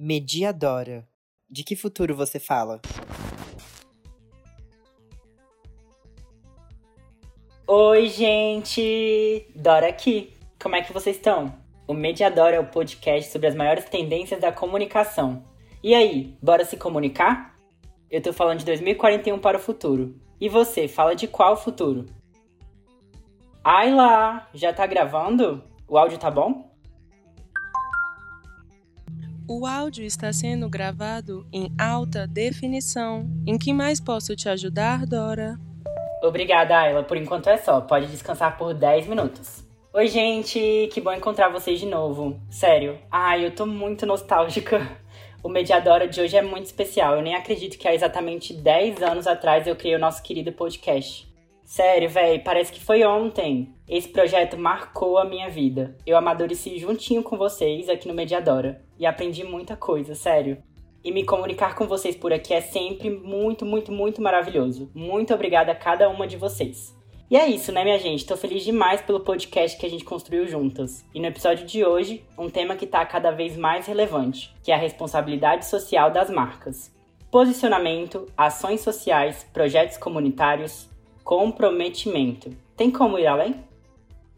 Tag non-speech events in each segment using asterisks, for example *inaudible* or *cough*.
Mediadora. De que futuro você fala? Oi, gente! Dora aqui. Como é que vocês estão? O Mediadora é o podcast sobre as maiores tendências da comunicação. E aí, bora se comunicar? Eu tô falando de 2041 para o futuro. E você, fala de qual futuro? Ai lá, já tá gravando? O áudio tá bom? O áudio está sendo gravado em alta definição. Em que mais posso te ajudar, Dora? Obrigada, Ayla. Por enquanto é só. Pode descansar por 10 minutos. Oi, gente! Que bom encontrar vocês de novo. Sério. Ai, eu tô muito nostálgica. O Mediadora de hoje é muito especial. Eu nem acredito que há exatamente 10 anos atrás eu criei o nosso querido podcast. Sério, véi, parece que foi ontem. Esse projeto marcou a minha vida. Eu amadureci juntinho com vocês aqui no Mediadora e aprendi muita coisa, sério. E me comunicar com vocês por aqui é sempre muito, muito, muito maravilhoso. Muito obrigada a cada uma de vocês. E é isso, né, minha gente? Tô feliz demais pelo podcast que a gente construiu juntas. E no episódio de hoje, um tema que tá cada vez mais relevante, que é a responsabilidade social das marcas. Posicionamento, ações sociais, projetos comunitários, comprometimento. Tem como ir além?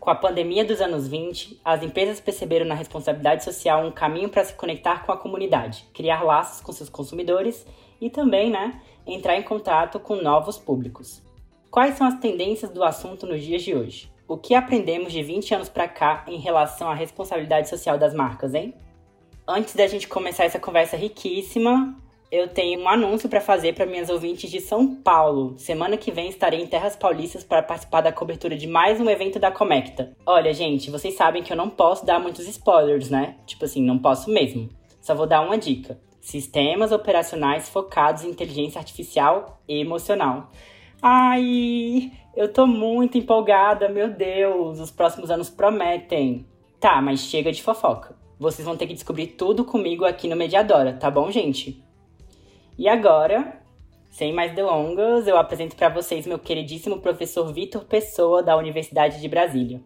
Com a pandemia dos anos 20, as empresas perceberam na responsabilidade social um caminho para se conectar com a comunidade, criar laços com seus consumidores e também, né, entrar em contato com novos públicos. Quais são as tendências do assunto nos dias de hoje? O que aprendemos de 20 anos para cá em relação à responsabilidade social das marcas, hein? Antes da gente começar essa conversa riquíssima, eu tenho um anúncio para fazer para minhas ouvintes de São Paulo. Semana que vem estarei em Terras Paulistas para participar da cobertura de mais um evento da Comecta. Olha, gente, vocês sabem que eu não posso dar muitos spoilers, né? Tipo assim, não posso mesmo. Só vou dar uma dica: sistemas operacionais focados em inteligência artificial e emocional. Ai, eu tô muito empolgada, meu Deus, os próximos anos prometem. Tá, mas chega de fofoca. Vocês vão ter que descobrir tudo comigo aqui no Mediadora, tá bom, gente? E agora, sem mais delongas, eu apresento para vocês meu queridíssimo professor Vitor Pessoa, da Universidade de Brasília.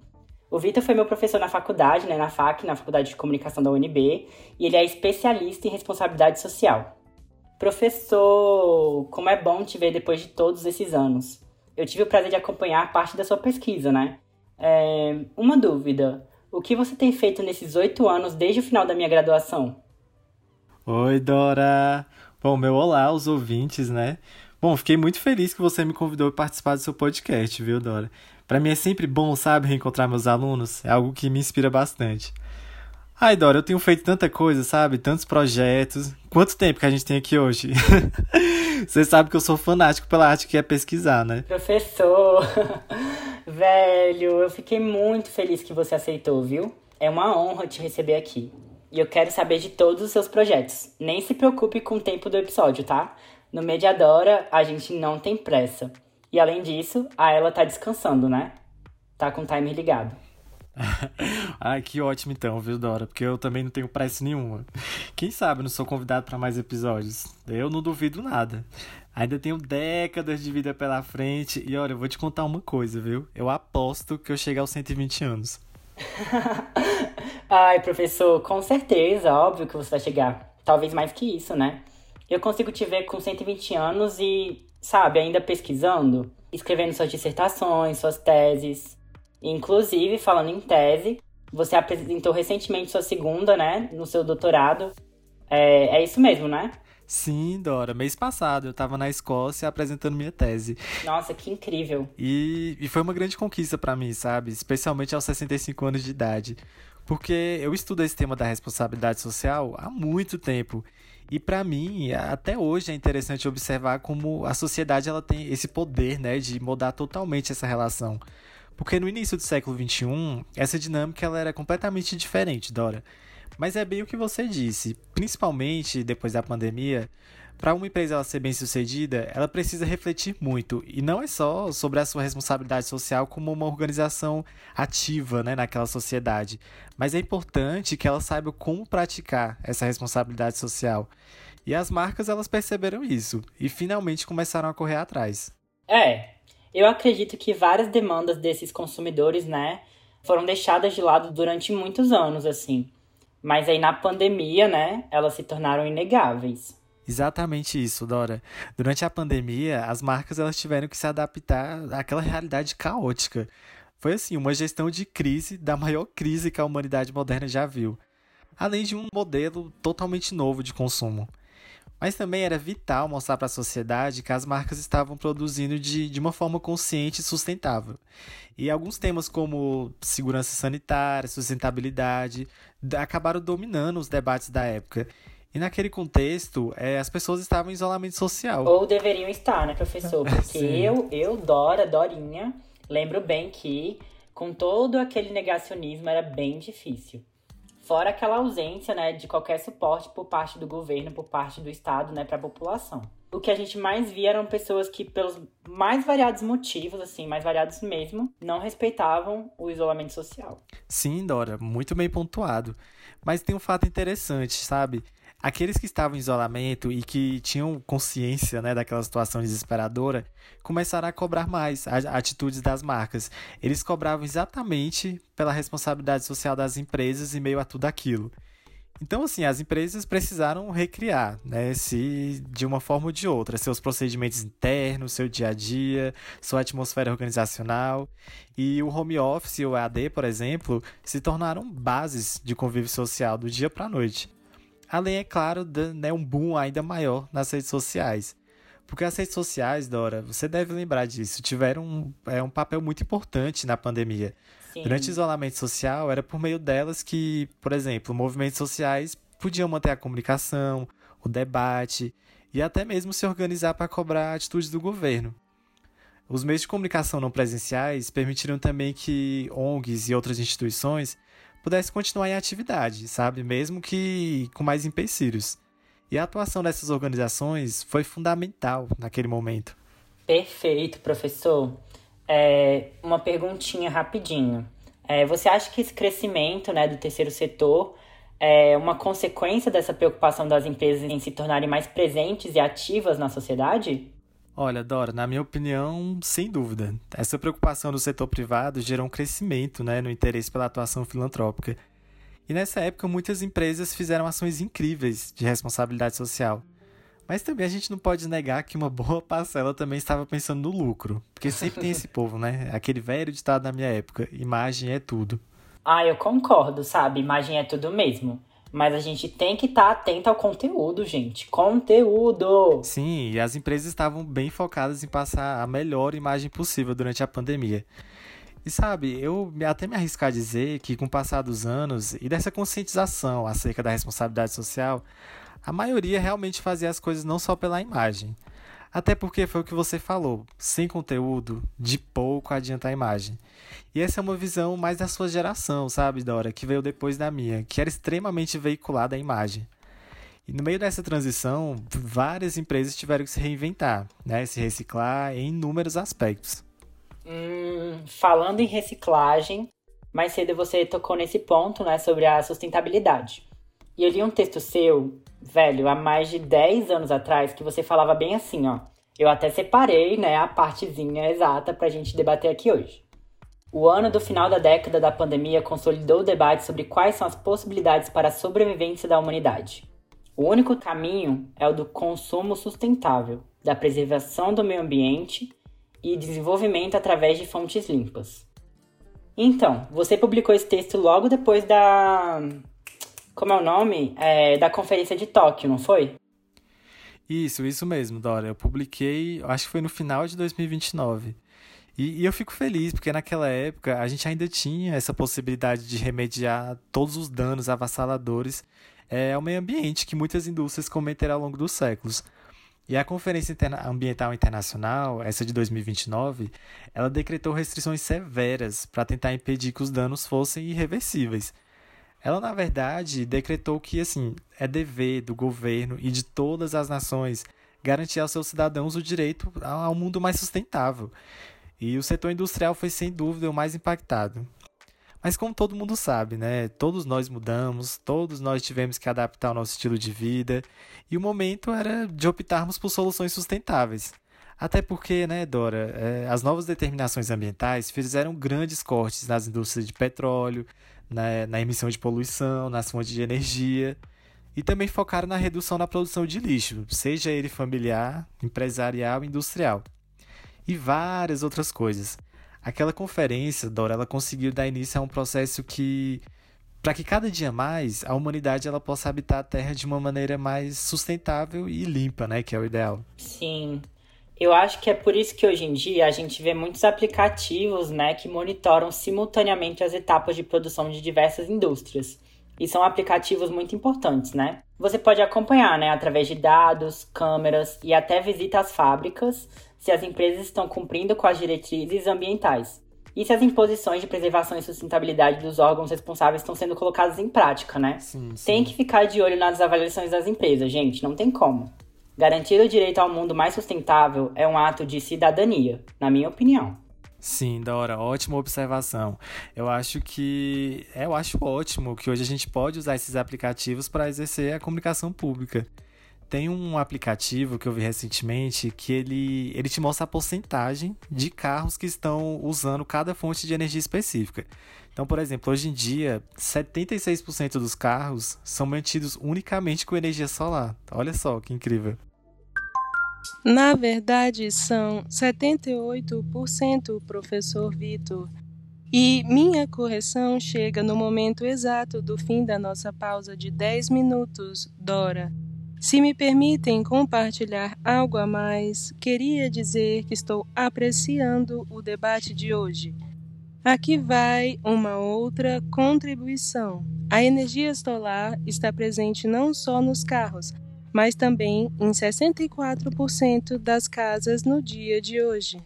O Vitor foi meu professor na faculdade, né, na FAC, na Faculdade de Comunicação da UNB, e ele é especialista em responsabilidade social. Professor, como é bom te ver depois de todos esses anos. Eu tive o prazer de acompanhar parte da sua pesquisa, né? É, uma dúvida: o que você tem feito nesses oito anos desde o final da minha graduação? Oi, Dora! Bom, meu olá aos ouvintes, né? Bom, fiquei muito feliz que você me convidou para participar do seu podcast, viu, Dora? Para mim é sempre bom, sabe, reencontrar meus alunos, é algo que me inspira bastante. Ai, Dora, eu tenho feito tanta coisa, sabe? Tantos projetos. Quanto tempo que a gente tem aqui hoje? *laughs* Você sabe que eu sou fanático pela arte que é pesquisar, né? Professor, *laughs* velho, eu fiquei muito feliz que você aceitou, viu? É uma honra te receber aqui. E eu quero saber de todos os seus projetos. Nem se preocupe com o tempo do episódio, tá? No Mediadora, a gente não tem pressa. E além disso, a ela tá descansando, né? Tá com o timer ligado. *laughs* Ai, que ótimo então, viu, Dora? Porque eu também não tenho pressa nenhuma. Quem sabe eu não sou convidado para mais episódios? Eu não duvido nada. Ainda tenho décadas de vida pela frente e olha, eu vou te contar uma coisa, viu? Eu aposto que eu chegar aos 120 anos. *laughs* Ai, professor, com certeza, óbvio que você vai chegar. Talvez mais que isso, né? Eu consigo te ver com 120 anos e, sabe, ainda pesquisando, escrevendo suas dissertações, suas teses. Inclusive, falando em tese, você apresentou recentemente sua segunda, né, no seu doutorado. É, é isso mesmo, né? Sim, Dora. Mês passado eu estava na Escócia apresentando minha tese. Nossa, que incrível. E, e foi uma grande conquista para mim, sabe? Especialmente aos 65 anos de idade. Porque eu estudo esse tema da responsabilidade social há muito tempo. E para mim, até hoje é interessante observar como a sociedade ela tem esse poder, né, de mudar totalmente essa relação. Porque no início do século XXI, essa dinâmica ela era completamente diferente, Dora. Mas é bem o que você disse, principalmente depois da pandemia, para uma empresa ela ser bem sucedida, ela precisa refletir muito. E não é só sobre a sua responsabilidade social como uma organização ativa né, naquela sociedade. Mas é importante que ela saiba como praticar essa responsabilidade social. E as marcas elas perceberam isso e finalmente começaram a correr atrás. É, eu acredito que várias demandas desses consumidores, né, foram deixadas de lado durante muitos anos, assim. Mas aí na pandemia, né, elas se tornaram inegáveis. Exatamente isso, Dora. Durante a pandemia, as marcas elas tiveram que se adaptar àquela realidade caótica. Foi assim, uma gestão de crise da maior crise que a humanidade moderna já viu, além de um modelo totalmente novo de consumo. Mas também era vital mostrar para a sociedade que as marcas estavam produzindo de, de uma forma consciente e sustentável. E alguns temas como segurança sanitária, sustentabilidade, acabaram dominando os debates da época. E naquele contexto, é, as pessoas estavam em isolamento social. Ou deveriam estar, né, professor? Porque eu, eu, Dora, Dorinha, lembro bem que com todo aquele negacionismo era bem difícil. Fora aquela ausência, né, de qualquer suporte por parte do governo, por parte do Estado, né, para a população. O que a gente mais via eram pessoas que, pelos mais variados motivos, assim, mais variados mesmo, não respeitavam o isolamento social. Sim, Dora, muito bem pontuado. Mas tem um fato interessante, sabe? Aqueles que estavam em isolamento e que tinham consciência né, daquela situação desesperadora começaram a cobrar mais atitudes das marcas. Eles cobravam exatamente pela responsabilidade social das empresas em meio a tudo aquilo. Então, assim, as empresas precisaram recriar, né, se, de uma forma ou de outra, seus procedimentos internos, seu dia a dia, sua atmosfera organizacional. E o home office e o EAD, por exemplo, se tornaram bases de convívio social do dia para a noite. Além, é claro, de né, um boom ainda maior nas redes sociais. Porque as redes sociais, Dora, você deve lembrar disso, tiveram um, é, um papel muito importante na pandemia. Sim. Durante o isolamento social, era por meio delas que, por exemplo, movimentos sociais podiam manter a comunicação, o debate e até mesmo se organizar para cobrar atitudes do governo. Os meios de comunicação não presenciais permitiram também que ONGs e outras instituições pudesse continuar em atividade, sabe? Mesmo que com mais empecilhos. E a atuação dessas organizações foi fundamental naquele momento. Perfeito, professor. É, uma perguntinha rapidinho. É, você acha que esse crescimento né, do terceiro setor é uma consequência dessa preocupação das empresas em se tornarem mais presentes e ativas na sociedade? Olha, Dora, na minha opinião, sem dúvida. Essa preocupação do setor privado gerou um crescimento né, no interesse pela atuação filantrópica. E nessa época, muitas empresas fizeram ações incríveis de responsabilidade social. Mas também a gente não pode negar que uma *laughs* boa parcela também estava pensando no lucro. Porque sempre tem esse povo, né? Aquele velho ditado da minha época: imagem é tudo. Ah, eu concordo, sabe? Imagem é tudo mesmo. Mas a gente tem que estar tá atento ao conteúdo, gente. Conteúdo! Sim, e as empresas estavam bem focadas em passar a melhor imagem possível durante a pandemia. E sabe, eu até me arriscar a dizer que com o passar dos anos e dessa conscientização acerca da responsabilidade social, a maioria realmente fazia as coisas não só pela imagem. Até porque foi o que você falou, sem conteúdo, de pouco adianta a imagem. E essa é uma visão mais da sua geração, sabe, Dora, que veio depois da minha, que era extremamente veiculada a imagem. E no meio dessa transição, várias empresas tiveram que se reinventar, né, se reciclar em inúmeros aspectos. Hum, falando em reciclagem, mais cedo você tocou nesse ponto, né, sobre a sustentabilidade. E eu li um texto seu, velho, há mais de 10 anos atrás, que você falava bem assim, ó. Eu até separei, né, a partezinha exata pra gente debater aqui hoje. O ano do final da década da pandemia consolidou o debate sobre quais são as possibilidades para a sobrevivência da humanidade. O único caminho é o do consumo sustentável, da preservação do meio ambiente e desenvolvimento através de fontes limpas. Então, você publicou esse texto logo depois da. Como é o nome? É, da Conferência de Tóquio, não foi? Isso, isso mesmo, Dora. Eu publiquei, acho que foi no final de 2029. E, e, eu fico feliz, porque naquela época a gente ainda tinha essa possibilidade de remediar todos os danos avassaladores é, ao meio ambiente que muitas indústrias cometeram ao longo dos séculos. E a Conferência Interna Ambiental Internacional, essa de 2029, ela decretou restrições severas para tentar impedir que os danos fossem irreversíveis. Ela, na verdade, decretou que assim, é dever do governo e de todas as nações garantir aos seus cidadãos o direito a um mundo mais sustentável. E o setor industrial foi sem dúvida o mais impactado. Mas como todo mundo sabe, né? Todos nós mudamos, todos nós tivemos que adaptar o nosso estilo de vida, e o momento era de optarmos por soluções sustentáveis. Até porque, né, Dora, é, as novas determinações ambientais fizeram grandes cortes nas indústrias de petróleo, na, na emissão de poluição, nas fontes de energia. E também focaram na redução da produção de lixo, seja ele familiar, empresarial, industrial. E várias outras coisas. Aquela conferência, Dora, ela conseguiu dar início a um processo que para que cada dia mais a humanidade ela possa habitar a Terra de uma maneira mais sustentável e limpa, né, que é o ideal. Sim. Eu acho que é por isso que hoje em dia a gente vê muitos aplicativos, né, que monitoram simultaneamente as etapas de produção de diversas indústrias. E são aplicativos muito importantes, né? Você pode acompanhar, né, através de dados, câmeras e até visita às fábricas, se as empresas estão cumprindo com as diretrizes ambientais e se as imposições de preservação e sustentabilidade dos órgãos responsáveis estão sendo colocadas em prática, né? Sim, sim. Tem que ficar de olho nas avaliações das empresas, gente, não tem como. Garantir o direito ao mundo mais sustentável é um ato de cidadania, na minha opinião. Sim, Dora, ótima observação. Eu acho que eu acho ótimo que hoje a gente pode usar esses aplicativos para exercer a comunicação pública. Tem um aplicativo que eu vi recentemente que ele, ele te mostra a porcentagem de carros que estão usando cada fonte de energia específica. Então, por exemplo, hoje em dia, 76% dos carros são mantidos unicamente com energia solar. Olha só que incrível. Na verdade, são 78%, professor Vitor. E minha correção chega no momento exato do fim da nossa pausa de 10 minutos, Dora. Se me permitem compartilhar algo a mais, queria dizer que estou apreciando o debate de hoje. Aqui vai uma outra contribuição. A energia solar está presente não só nos carros, mas também em 64% das casas no dia de hoje.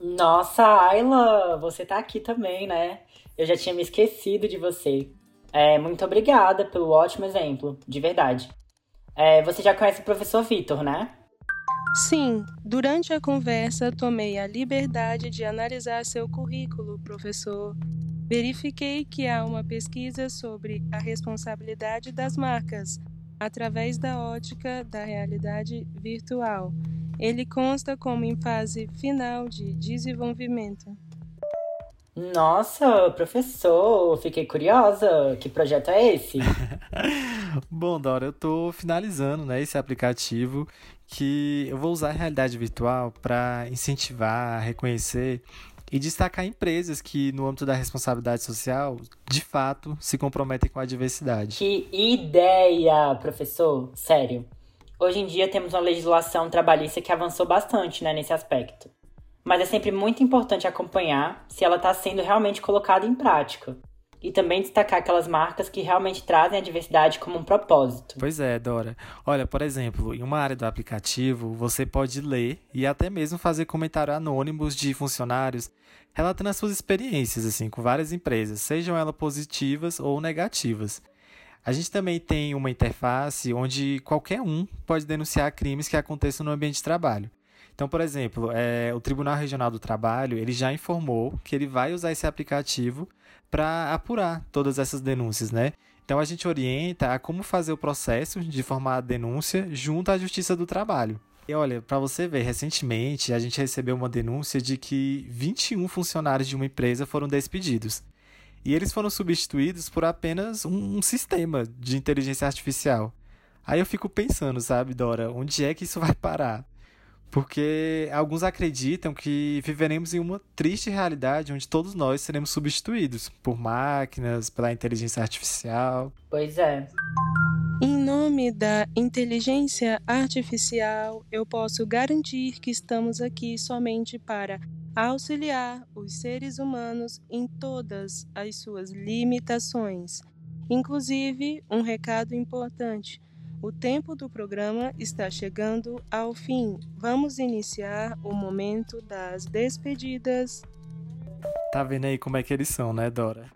Nossa, Ayla, você tá aqui também, né? Eu já tinha me esquecido de você. É, muito obrigada pelo ótimo exemplo, de verdade. É, você já conhece o professor Vitor, né? Sim, durante a conversa tomei a liberdade de analisar seu currículo, professor. Verifiquei que há uma pesquisa sobre a responsabilidade das marcas através da ótica da realidade virtual. Ele consta como em fase final de desenvolvimento. Nossa, professor, fiquei curiosa. Que projeto é esse? *laughs* *laughs* Bom, Dora, eu estou finalizando né, esse aplicativo que eu vou usar a realidade virtual para incentivar, reconhecer e destacar empresas que, no âmbito da responsabilidade social, de fato se comprometem com a diversidade. Que ideia, professor! Sério. Hoje em dia temos uma legislação trabalhista que avançou bastante né, nesse aspecto. Mas é sempre muito importante acompanhar se ela está sendo realmente colocada em prática e também destacar aquelas marcas que realmente trazem a diversidade como um propósito. Pois é, Dora. Olha, por exemplo, em uma área do aplicativo, você pode ler e até mesmo fazer comentários anônimos de funcionários relatando as suas experiências assim com várias empresas, sejam elas positivas ou negativas. A gente também tem uma interface onde qualquer um pode denunciar crimes que aconteçam no ambiente de trabalho. Então, por exemplo, é, o Tribunal Regional do Trabalho ele já informou que ele vai usar esse aplicativo para apurar todas essas denúncias, né? Então a gente orienta a como fazer o processo de formar a denúncia junto à Justiça do Trabalho. E olha, para você ver, recentemente a gente recebeu uma denúncia de que 21 funcionários de uma empresa foram despedidos. E eles foram substituídos por apenas um, um sistema de inteligência artificial. Aí eu fico pensando, sabe, Dora, onde é que isso vai parar? Porque alguns acreditam que viveremos em uma triste realidade onde todos nós seremos substituídos por máquinas, pela inteligência artificial. Pois é. Em nome da inteligência artificial, eu posso garantir que estamos aqui somente para auxiliar os seres humanos em todas as suas limitações. Inclusive, um recado importante o tempo do programa está chegando ao fim. Vamos iniciar o momento das despedidas. Tá vendo aí como é que eles são, né, Dora?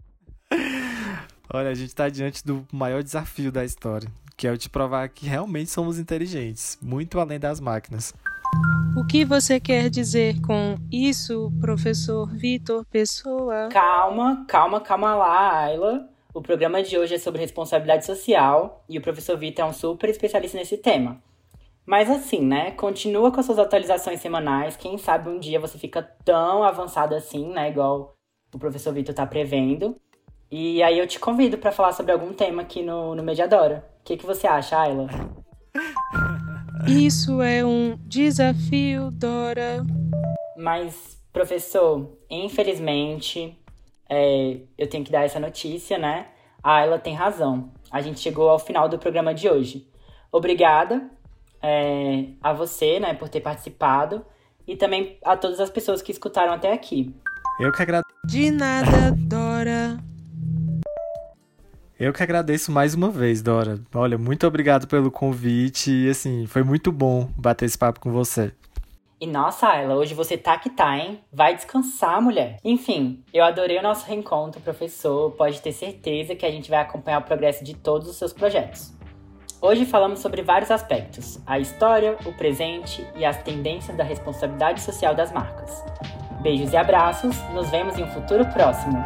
*laughs* Olha, a gente está diante do maior desafio da história, que é o de provar que realmente somos inteligentes, muito além das máquinas. O que você quer dizer com isso, professor Vitor Pessoa? Calma, calma, calma lá, Ayla. O programa de hoje é sobre responsabilidade social e o professor Vitor é um super especialista nesse tema. Mas assim, né? Continua com as suas atualizações semanais. Quem sabe um dia você fica tão avançado assim, né? Igual o professor Vitor tá prevendo. E aí eu te convido para falar sobre algum tema aqui no, no Mediadora. O que, que você acha, Ayla? Isso é um desafio, Dora. Mas, professor, infelizmente, é, eu tenho que dar essa notícia, né? A Ayla tem razão. A gente chegou ao final do programa de hoje. Obrigada é, a você, né, por ter participado e também a todas as pessoas que escutaram até aqui. Eu que agradeço. De nada, Dora. Eu que agradeço mais uma vez, Dora. Olha, muito obrigado pelo convite e assim, foi muito bom bater esse papo com você. E nossa, Ayla, hoje você tá que tá, hein? Vai descansar, mulher. Enfim, eu adorei o nosso reencontro, professor. Pode ter certeza que a gente vai acompanhar o progresso de todos os seus projetos. Hoje falamos sobre vários aspectos: a história, o presente e as tendências da responsabilidade social das marcas. Beijos e abraços, nos vemos em um futuro próximo.